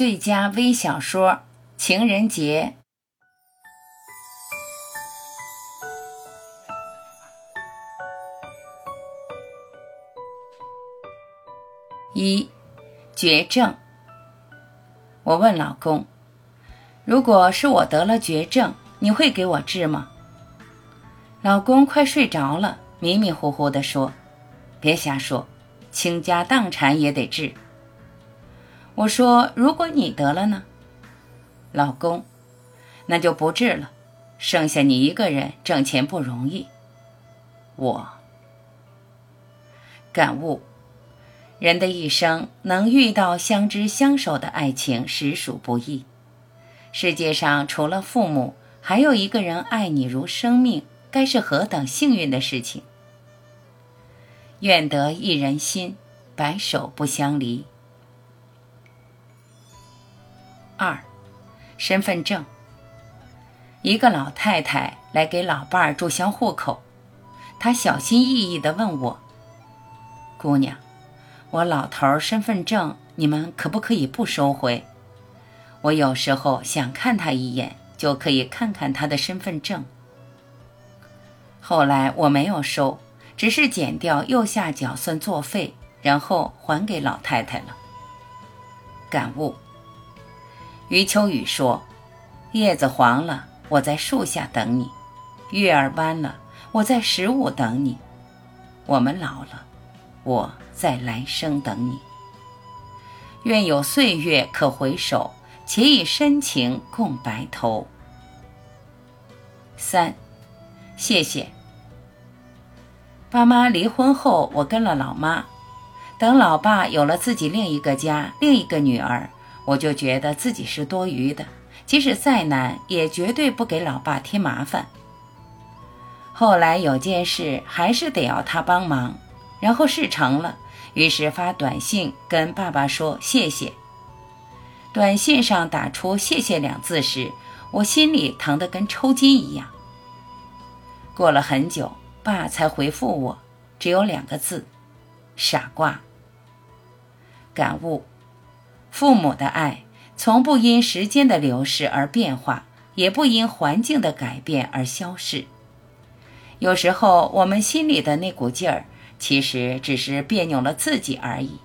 最佳微小说《情人节》一绝症。我问老公：“如果是我得了绝症，你会给我治吗？”老公快睡着了，迷迷糊糊地说：“别瞎说，倾家荡产也得治。”我说：“如果你得了呢，老公，那就不治了，剩下你一个人挣钱不容易。”我感悟，人的一生能遇到相知相守的爱情实属不易。世界上除了父母，还有一个人爱你如生命，该是何等幸运的事情！愿得一人心，白首不相离。二，身份证。一个老太太来给老伴儿注销户口，她小心翼翼地问我：“姑娘，我老头儿身份证，你们可不可以不收回？我有时候想看他一眼，就可以看看他的身份证。”后来我没有收，只是剪掉右下角算作废，然后还给老太太了。感悟。余秋雨说：“叶子黄了，我在树下等你；月儿弯了，我在十五等你。我们老了，我在来生等你。愿有岁月可回首，且以深情共白头。”三，谢谢。爸妈离婚后，我跟了老妈。等老爸有了自己另一个家，另一个女儿。我就觉得自己是多余的，即使再难，也绝对不给老爸添麻烦。后来有件事还是得要他帮忙，然后事成了，于是发短信跟爸爸说谢谢。短信上打出“谢谢”两字时，我心里疼得跟抽筋一样。过了很久，爸才回复我，只有两个字：傻瓜。感悟。父母的爱从不因时间的流逝而变化，也不因环境的改变而消逝。有时候，我们心里的那股劲儿，其实只是别扭了自己而已。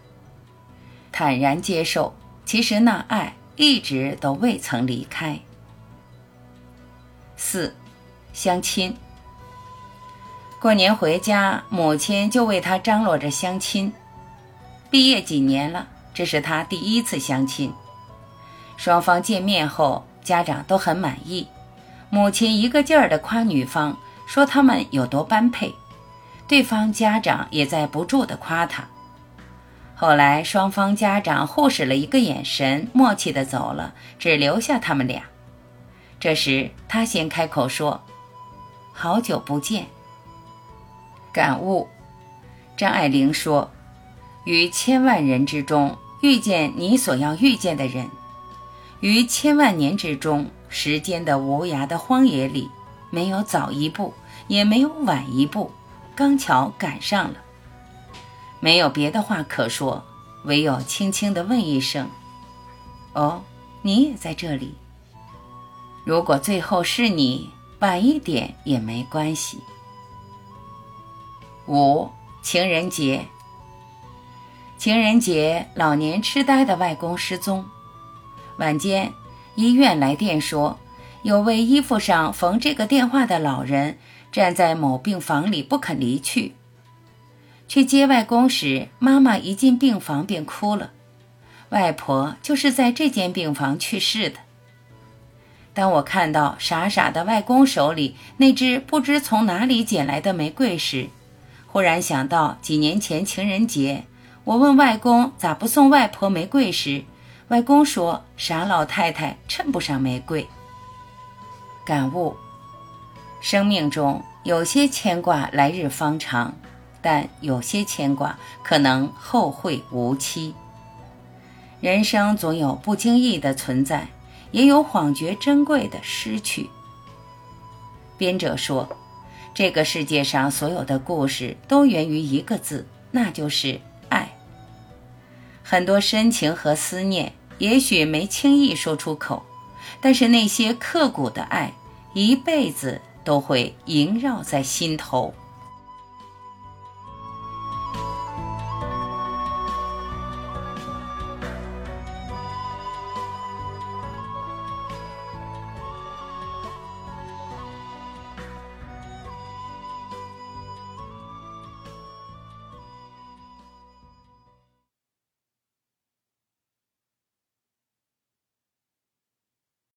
坦然接受，其实那爱一直都未曾离开。四，相亲。过年回家，母亲就为他张罗着相亲。毕业几年了。这是他第一次相亲，双方见面后，家长都很满意。母亲一个劲儿地夸女方，说他们有多般配，对方家长也在不住地夸他。后来双方家长互使了一个眼神，默契地走了，只留下他们俩。这时他先开口说：“好久不见。”感悟，张爱玲说：“于千万人之中。”遇见你所要遇见的人，于千万年之中，时间的无涯的荒野里，没有早一步，也没有晚一步，刚巧赶上了。没有别的话可说，唯有轻轻地问一声：“哦，你也在这里。”如果最后是你，晚一点也没关系。五情人节。情人节，老年痴呆的外公失踪。晚间，医院来电说，有位衣服上缝这个电话的老人站在某病房里不肯离去。去接外公时，妈妈一进病房便哭了。外婆就是在这间病房去世的。当我看到傻傻的外公手里那只不知从哪里捡来的玫瑰时，忽然想到几年前情人节。我问外公咋不送外婆玫瑰时，外公说：“傻老太太衬不上玫瑰。”感悟：生命中有些牵挂来日方长，但有些牵挂可能后会无期。人生总有不经意的存在，也有恍觉珍贵的失去。编者说：“这个世界上所有的故事都源于一个字，那就是。”很多深情和思念，也许没轻易说出口，但是那些刻骨的爱，一辈子都会萦绕在心头。